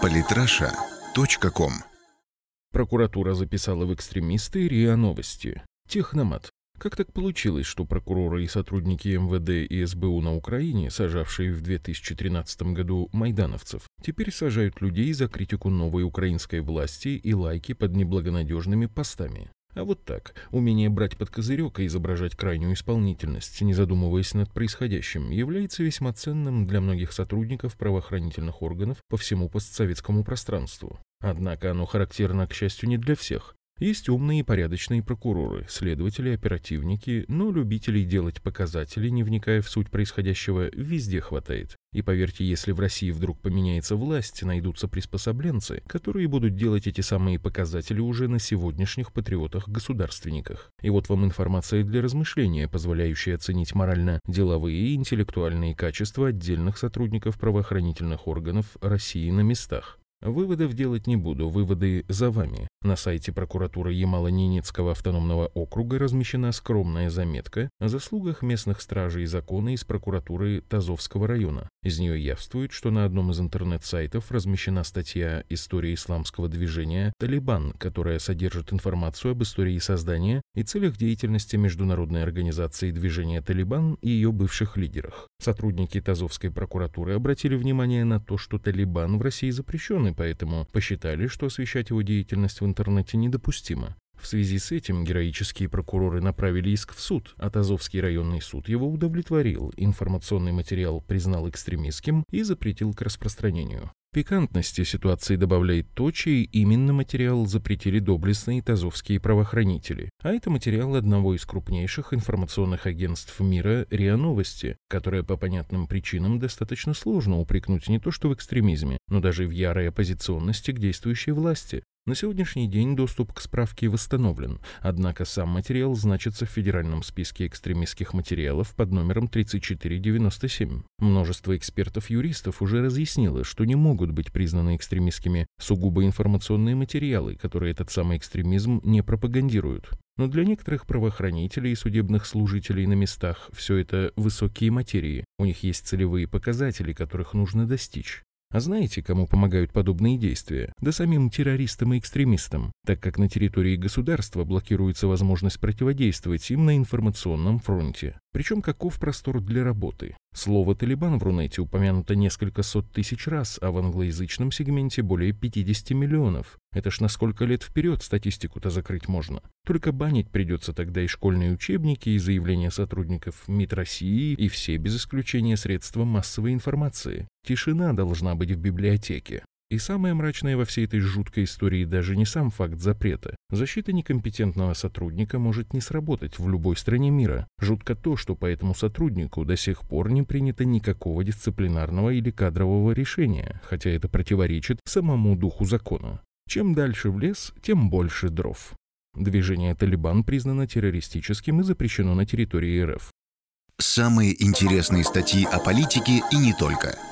Политраша.ком Прокуратура записала в экстремисты РИА Новости. Техномат. Как так получилось, что прокуроры и сотрудники МВД и СБУ на Украине, сажавшие в 2013 году майдановцев, теперь сажают людей за критику новой украинской власти и лайки под неблагонадежными постами? А вот так, умение брать под козырек и изображать крайнюю исполнительность, не задумываясь над происходящим, является весьма ценным для многих сотрудников правоохранительных органов по всему постсоветскому пространству. Однако оно характерно, к счастью, не для всех. Есть умные и порядочные прокуроры, следователи, оперативники, но любителей делать показатели, не вникая в суть происходящего, везде хватает. И поверьте, если в России вдруг поменяется власть, найдутся приспособленцы, которые будут делать эти самые показатели уже на сегодняшних патриотах-государственниках. И вот вам информация для размышления, позволяющая оценить морально-деловые и интеллектуальные качества отдельных сотрудников правоохранительных органов России на местах. Выводов делать не буду, выводы за вами. На сайте прокуратуры Ямало-Ненецкого автономного округа размещена скромная заметка о заслугах местных стражей закона из прокуратуры Тазовского района. Из нее явствует, что на одном из интернет-сайтов размещена статья «История исламского движения «Талибан», которая содержит информацию об истории создания и целях деятельности международной организации движения «Талибан» и ее бывших лидерах. Сотрудники Тазовской прокуратуры обратили внимание на то, что «Талибан» в России запрещен поэтому посчитали, что освещать его деятельность в интернете недопустимо. В связи с этим героические прокуроры направили иск в суд, а Тазовский районный суд его удовлетворил, информационный материал признал экстремистским и запретил к распространению. Пикантности ситуации добавляет то, чей именно материал запретили доблестные тазовские правоохранители. А это материал одного из крупнейших информационных агентств мира РИА Новости, которое по понятным причинам достаточно сложно упрекнуть не то что в экстремизме, но даже в ярой оппозиционности к действующей власти. На сегодняшний день доступ к справке восстановлен, однако сам материал значится в федеральном списке экстремистских материалов под номером 3497. Множество экспертов-юристов уже разъяснило, что не могут быть признаны экстремистскими сугубо информационные материалы, которые этот самый экстремизм не пропагандируют. Но для некоторых правоохранителей и судебных служителей на местах все это высокие материи. У них есть целевые показатели, которых нужно достичь. А знаете, кому помогают подобные действия? Да самим террористам и экстремистам, так как на территории государства блокируется возможность противодействовать им на информационном фронте. Причем каков простор для работы? Слово «талибан» в Рунете упомянуто несколько сот тысяч раз, а в англоязычном сегменте более 50 миллионов. Это ж на сколько лет вперед статистику-то закрыть можно. Только банить придется тогда и школьные учебники, и заявления сотрудников МИД России, и все без исключения средства массовой информации. Тишина должна быть в библиотеке. И самое мрачное во всей этой жуткой истории даже не сам факт запрета. Защита некомпетентного сотрудника может не сработать в любой стране мира. Жутко то, что по этому сотруднику до сих пор не принято никакого дисциплинарного или кадрового решения, хотя это противоречит самому духу закона. Чем дальше в лес, тем больше дров. Движение «Талибан» признано террористическим и запрещено на территории РФ. Самые интересные статьи о политике и не только –